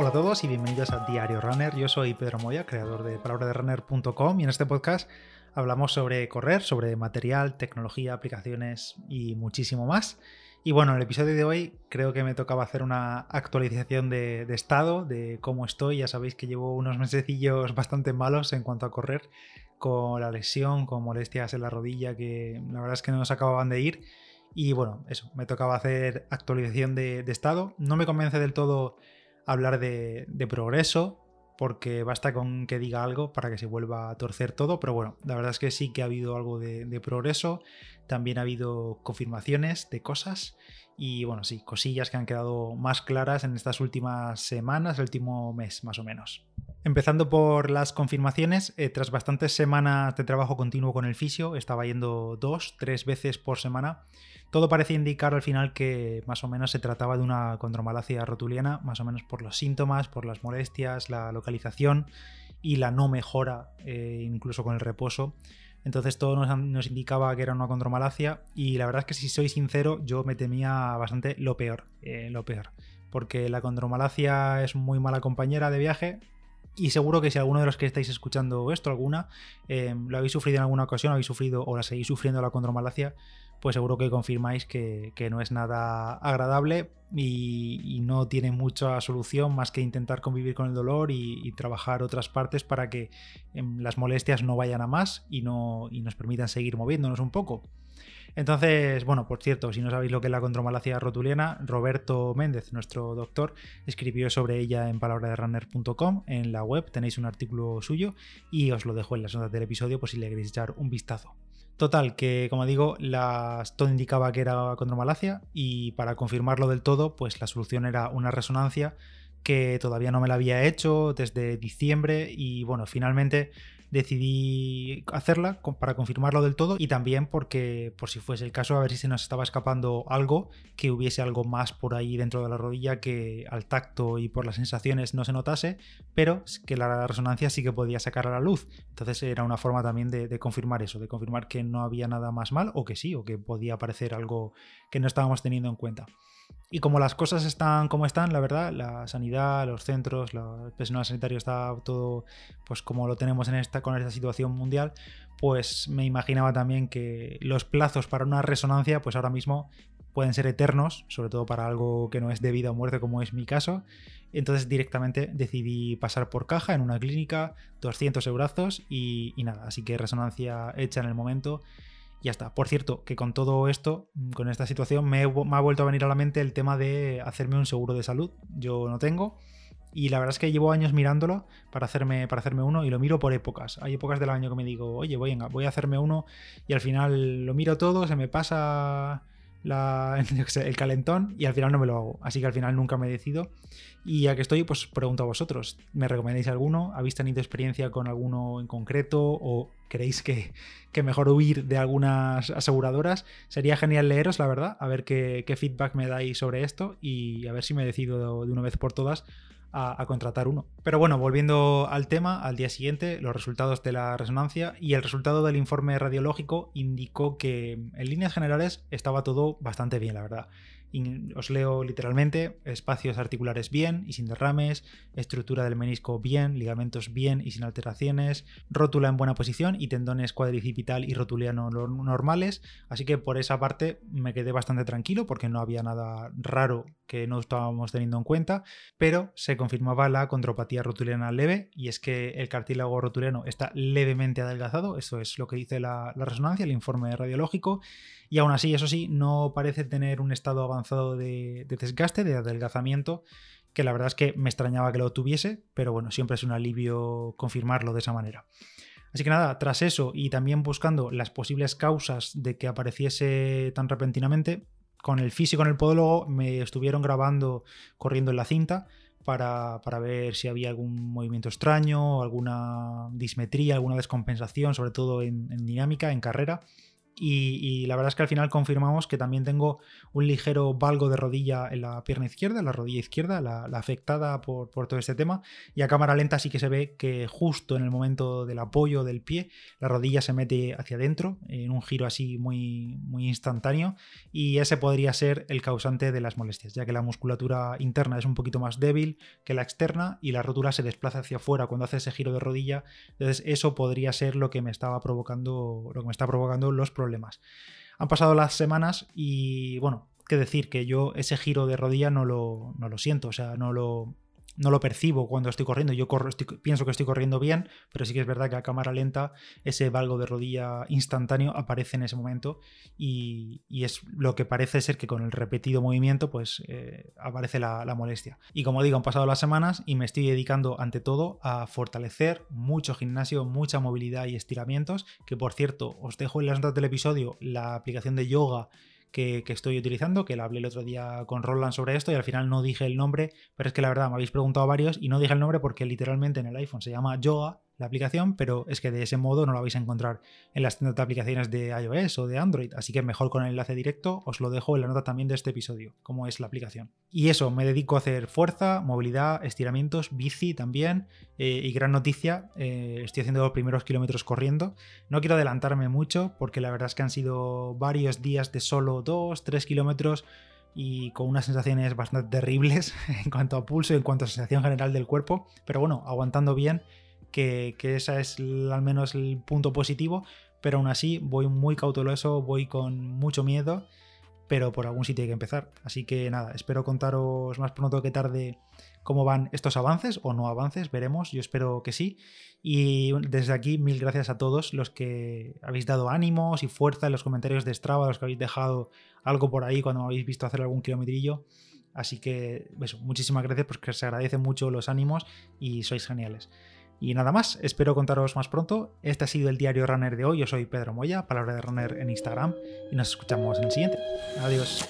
Hola a todos y bienvenidos a Diario Runner. Yo soy Pedro Moya, creador de palabraderunner.com y en este podcast hablamos sobre correr, sobre material, tecnología, aplicaciones y muchísimo más. Y bueno, en el episodio de hoy creo que me tocaba hacer una actualización de, estado, de cómo estoy. Ya sabéis que llevo unos mesecillos bastante malos en cuanto a correr, con la lesión, con molestias en la rodilla que la verdad es que no nos acababan de ir. Y bueno, eso, me tocaba hacer actualización de, de estado. No me convence del todo hablar de, progreso, porque basta con que diga algo para que se vuelva a torcer todo, pero bueno, la verdad es que sí que ha habido algo de, de, progreso, también ha habido confirmaciones de cosas y bueno, sí, cosillas que han quedado más claras en estas últimas semanas, el último mes más o menos. Empezando por las confirmaciones, eh, tras bastantes semanas de trabajo continuo con el fisio, estaba yendo dos, tres veces por semana, todo parecía indicar al final que más o menos se trataba de una condromalacia rotuliana, más o menos por los síntomas, por las molestias, la localización y la no mejora, eh, incluso con el reposo. Entonces todo nos, indicaba que era una condromalacia y la verdad es que si soy sincero yo me temía bastante lo peor, eh, lo peor. Porque la condromalacia es muy mala compañera de viaje, y seguro que si alguno de los que estáis escuchando esto, alguna, eh, lo habéis sufrido en alguna ocasión, habéis sufrido o la seguís sufriendo la condromalacia, pues seguro que confirmáis que, no es nada agradable y, no tiene mucha solución más que intentar convivir con el dolor y, trabajar otras partes para que em, las molestias no vayan a más y, no, y nos permitan seguir moviéndonos un poco. Entonces, bueno, por cierto, si no sabéis lo que es la contromalacia rotuliana, Roberto Méndez, nuestro doctor, escribió sobre ella en palabraderunner.com. En la web tenéis un artículo suyo y os lo dejo en las notas del episodio por si le queréis echar un vistazo. Total, que como digo, todo indicaba que era contromalacia y para confirmarlo del todo, pues la solución era una resonancia que todavía no me la había hecho desde diciembre y bueno, finalmente decidí hacerla para confirmarlo del todo y también porque, por si fuese el caso, a ver si se nos estaba escapando algo, que hubiese algo más por ahí dentro de la rodilla que al tacto y por las sensaciones no se notase, pero que la resonancia sí que podía sacar a la luz. Entonces era una forma también de, confirmar eso, de confirmar que no había nada más mal o que sí, o que podía aparecer algo que no estábamos teniendo en cuenta. Y como las cosas están como están, la verdad, la sanidad, los centros, el personal sanitario está todo pues como lo tenemos en esta, con esta situación mundial, pues me imaginaba también que los plazos para una resonancia, pues ahora mismo pueden ser eternos, sobre todo para algo que no es de vida o muerte como es mi caso. Entonces directamente decidí pasar por caja en una clínica, 200 euros y, y nada, así que resonancia hecha en el momento ya está. Por cierto, que con todo esto, mm, con esta situación, me, ha vuelto a venir a la mente el tema de hacerme un seguro de salud. Yo no tengo. Y la verdad es que llevo años mirándolo para hacerme, para hacerme uno y lo miro por épocas. Hay épocas del año que me digo, oye, voy, voy a hacerme uno y al final lo miro todo, se me pasa el calentón y al final no me lo hago. Así que al final nunca me decido. Y ya que estoy, pues pregunto a vosotros, ¿me recomendáis alguno? ¿Habéis tenido experiencia con alguno en concreto o queréis que, mejor huir de algunas aseguradoras? Sería genial leeros, la verdad, a ver qué, qué feedback me dais sobre esto y a ver si me decido de una vez por todas a, contratar uno. Pero bueno, volviendo al tema, al día siguiente, los resultados de la resonancia y el resultado del informe radiológico indicó que en líneas generales estaba todo bastante bien, la verdad os leo literalmente, espacios articulares bien y sin derrames, estructura del menisco bien, ligamentos bien y sin alteraciones, rótula en buena posición y tendones cuadricipital y rotuliano normales, así que por esa parte me quedé bastante tranquilo porque no había nada raro que no estábamos teniendo en cuenta, pero se confirmaba la condropatía rotuliana leve y es que el cartílago rotuliano está levemente adelgazado, eso es lo que dice la, la resonancia, el informe radiológico, y aún así, eso sí, no parece tener un estado avanzado de, desgaste, de adelgazamiento, que la verdad es que me extrañaba que lo tuviese, pero bueno, siempre es un alivio confirmarlo de esa manera. Así que nada, tras eso y también buscando las posibles causas de que apareciese tan repentinamente, con el físico en el podólogo me estuvieron grabando corriendo en la cinta para, ver si había algún movimiento extraño, alguna dismetría, alguna descompensación, sobre todo en dinámica, en carrera y, la verdad es que al final confirmamos que también tengo un ligero valgo de rodilla en la pierna izquierda, la rodilla izquierda, la, afectada por, todo este tema. Y a cámara lenta sí que se ve que justo en el momento del apoyo del pie, la rodilla se mete hacia adentro en un giro así muy, muy instantáneo. Y ese podría ser el causante de las molestias, ya que la musculatura interna es un poquito más débil que la externa y la rótula se desplaza hacia afuera cuando hace ese giro de rodilla. Entonces eso podría ser lo que me estaba provocando, lo que me está provocando los problemas han pasado las semanas y bueno, qué decir que yo ese giro de rodilla no lo, no lo siento, o sea, no lo, no lo percibo cuando estoy corriendo. Yo corro, pienso que estoy corriendo bien, pero sí que es verdad que a cámara lenta ese valgo de rodilla instantáneo aparece en ese momento y, es lo que parece ser que con el repetido movimiento pues eh, aparece la, la, molestia. Y como digo, han pasado las semanas y me estoy dedicando ante todo a fortalecer mucho gimnasio, mucha movilidad y estiramientos, que por cierto os dejo en las notas del episodio la aplicación de yoga que, estoy utilizando, que la hablé el otro día con Roland sobre esto y al final no dije el nombre, pero es que la verdad me habéis preguntado varios y no dije el nombre porque literalmente en el iPhone se llama Yoga la aplicación, pero es que de ese modo no la vais a encontrar en las tiendas de aplicaciones de iOS o de Android, así que mejor con el enlace directo os lo dejo en la nota también de este episodio, como es la aplicación. Y eso, me dedico a hacer fuerza, movilidad, estiramientos, bici también, eh, y gran noticia, eh, estoy haciendo los primeros kilómetros corriendo. No quiero adelantarme mucho porque la verdad es que han sido varios días de solo 2, 3 kilómetros y con unas sensaciones bastante terribles en cuanto a pulso y en cuanto a sensación general del cuerpo, pero bueno, aguantando bien que, que ese es al menos el punto positivo, pero aún así voy muy cauteloso, voy con mucho miedo, pero por algún sitio hay que empezar. Así que nada, espero contaros más pronto que tarde cómo van estos avances o no avances, veremos, yo espero que sí. Y desde aquí, mil gracias a todos los que habéis dado ánimos y fuerza en los comentarios de Strava, los que habéis dejado algo por ahí cuando me habéis visto hacer algún kilometrillo. Así que, eso, muchísimas gracias porque se agradecen mucho los ánimos y sois geniales. Y nada más, espero contaros más pronto. Este ha sido el diario Runner de hoy. Yo soy Pedro Moya, palabra de Runner en Instagram, y nos escuchamos en el siguiente. Adiós.